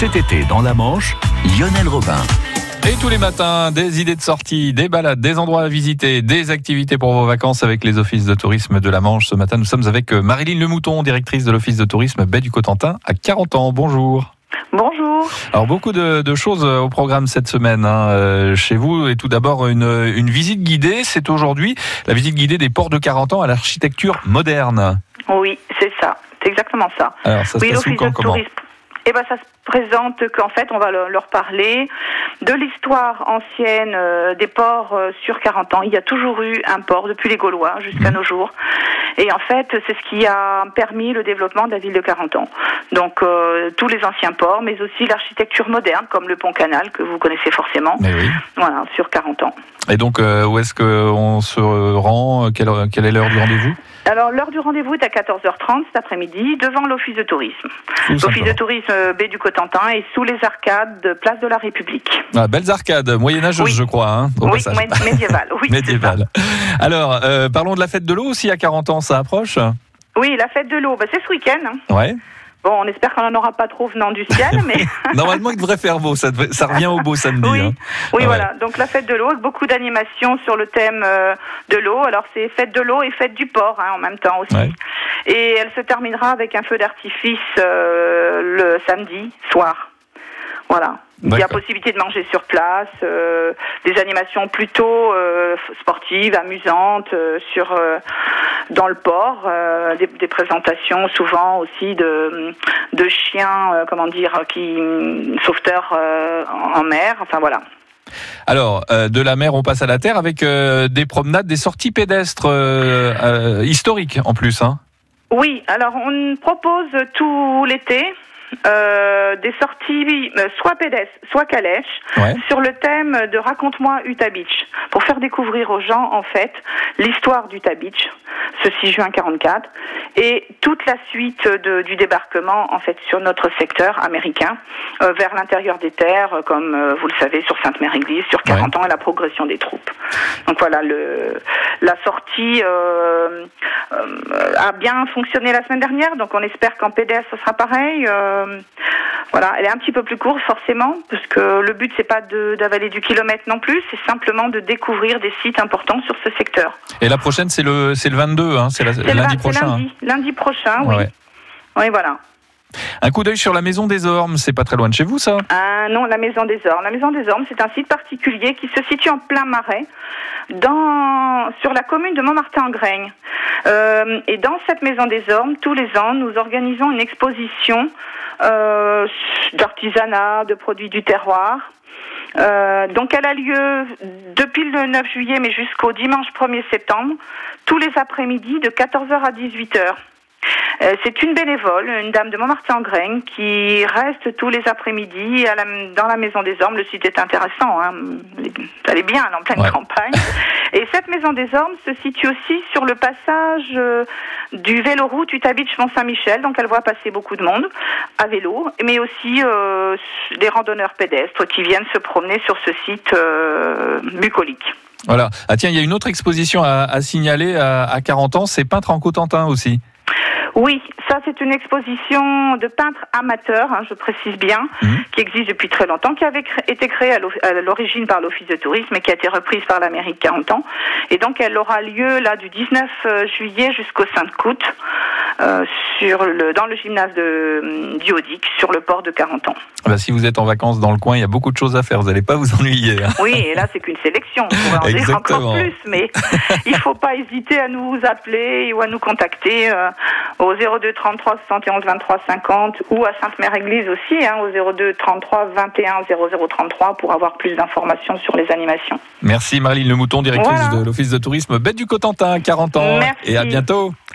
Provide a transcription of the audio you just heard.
Cet été, dans la Manche, Lionel Robin. Et tous les matins, des idées de sortie, des balades, des endroits à visiter, des activités pour vos vacances avec les offices de tourisme de la Manche. Ce matin, nous sommes avec euh, Marilyn Lemouton, directrice de l'office de tourisme Baie du Cotentin, à 40 ans. Bonjour. Bonjour. Alors beaucoup de, de choses euh, au programme cette semaine hein, euh, chez vous. Et tout d'abord une, une visite guidée. C'est aujourd'hui la visite guidée des ports de 40 ans à l'architecture moderne. Oui, c'est ça. C'est exactement ça. Alors ça se oui, passe où, l'office quand, de comment tourisme. Eh ben, ça se présente qu'en fait, on va le- leur parler de l'histoire ancienne euh, des ports euh, sur 40 ans. Il y a toujours eu un port depuis les Gaulois jusqu'à nos jours. Et en fait, c'est ce qui a permis le développement de la ville de 40 ans. Donc, euh, tous les anciens ports, mais aussi l'architecture moderne, comme le pont canal, que vous connaissez forcément. Oui. Voilà, sur 40 ans. Et donc euh, où est-ce qu'on se rend? Quelle, quelle est l'heure du rendez-vous? Alors, l'heure du rendez-vous est à 14h30 cet après-midi, devant l'office de tourisme. L'office de tourisme euh, baie du Cotentin et sous les arcades de Place de la République. Ah, Belles arcades, moyenâgeuses Oui. je crois. Hein, au oui, passage. mé- médiéval. Oui, c'est Médiéval. Alors, euh, parlons de la fête de l'eau aussi à 40 ans, ça approche? Oui, la fête de l'eau, bah, c'est ce week-end. hein. Ouais. Bon, on espère qu'on n'en aura pas trop venant du ciel, mais Normalement, il devrait faire beau, ça, devrait- ça revient au beau samedi. oui, hein. oui, Ouais. voilà. Donc la fête de l'eau, avec beaucoup d'animations sur le thème euh, de l'eau. Alors c'est fête de l'eau et fête du port hein, en même temps aussi. Ouais. Et elle se terminera avec un feu d'artifice euh, le samedi soir. Voilà. Il y a possibilité de manger sur place, euh, des animations plutôt euh, sportives, amusantes euh, sur dans le port, des, des présentations souvent aussi de de chiens, comment dire, qui sauveteurs euh, en mer. Enfin voilà. Alors, euh, de la mer, on passe à la terre avec euh, des promenades, des sorties pédestres euh, historiques en plus. Hein. Oui, alors on propose tout l'été euh, des sorties euh, soit pédestres, soit calèches Ouais. sur le thème de Raconte-moi Utah Beach pour faire découvrir aux gens en fait l'histoire d'Utah Beach ce 6 juin 44 et toute la suite de- du débarquement en fait sur notre secteur américain euh, vers l'intérieur des terres euh, comme euh, vous le savez sur Sainte-Mère-Église sur 40 ans et la progression des troupes. Donc voilà le la sortie a bien fonctionné la semaine dernière, donc on espère qu'en PDS ce sera pareil. Euh, voilà, elle est un petit peu plus courte forcément, parce que le but c'est pas d'avaler du kilomètre non plus, c'est simplement de découvrir des sites importants sur ce secteur. Et la prochaine, c'est le, c'est le 22, hein, c'est lundi prochain. hein. lundi, lundi prochain, oui. Ouais. Oui, voilà. Un coup d'œil sur la Maison des Ormes, c'est pas très loin de chez vous ça? Ah non, la Maison des Ormes. La Maison des Ormes, c'est un site particulier qui se situe en plein marais, sur la commune de Montmartin-en-Graigne. Euh, et dans cette Maison des Ormes, tous les ans, nous organisons une exposition euh, d'artisanat, de produits du terroir. Euh, donc elle a lieu depuis le 9 juillet mais jusqu'au dimanche 1er septembre, tous les après-midi de 14h à 18h. Euh, c'est une bénévole, une dame de Montmartin-en-Graigne, qui reste tous les après-midi dans la Maison des Ormes. Le site est intéressant, hein. elle est bien, en pleine Ouais. campagne. Et cette Maison des Ormes se situe aussi sur le passage euh, du véloroute Utah Beach Mont-Saint-Michel, donc elle voit passer beaucoup de monde à vélo, mais aussi euh, des randonneurs pédestres qui viennent se promener sur ce site euh, bucolique. Voilà. Ah tiens, il y a une autre exposition à, à signaler à, à 40 ans, c'est Peintre en Cotentin aussi. Oui, ça c'est une exposition de peintres amateurs, hein, je précise bien, Mhm. qui existe depuis très longtemps, qui avait été créée à l'o- à l'origine par l'Office de tourisme et qui a été reprise par la mairie de 40 ans. Et donc elle aura lieu là du 19 juillet jusqu'au 5 août euh, sur le, dans le gymnase de Diodic sur le port de 40 ans. Ah bah, si vous êtes en vacances dans le coin, il y a beaucoup de choses à faire, vous n'allez pas vous ennuyer. hein. Oui, et là c'est qu'une sélection, on pourrait en dire encore plus, mais il faut pas hésiter à nous appeler ou à nous contacter euh, au 02 33 71 23 50 ou à Sainte-Mère-Église aussi, hein, au 02 33 21 00 33 pour avoir plus d'informations sur les animations. Merci Marilyn Lemouton, directrice Voilà. de l'Office de tourisme Bête du Cotentin, 40 ans. Merci. Et à bientôt.